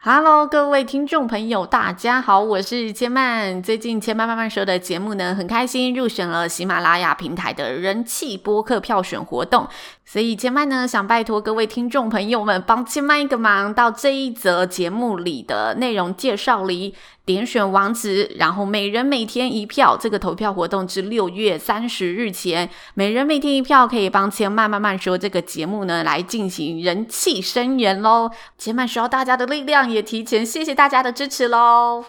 Hello，各位听众朋友，大家好，我是千曼。最近千曼慢慢说的节目呢，很开心入选了喜马拉雅平台的人气播客票选活动，所以千曼呢想拜托各位听众朋友们帮千曼一个忙，到这一则节目里的内容介绍里点选网址，然后每人每天一票，这个投票活动至六月三十日前，每人每天一票可以帮千曼慢慢说这个节目呢来进行人气声援喽。千曼需要大家的力量。也提前谢谢大家的支持喽。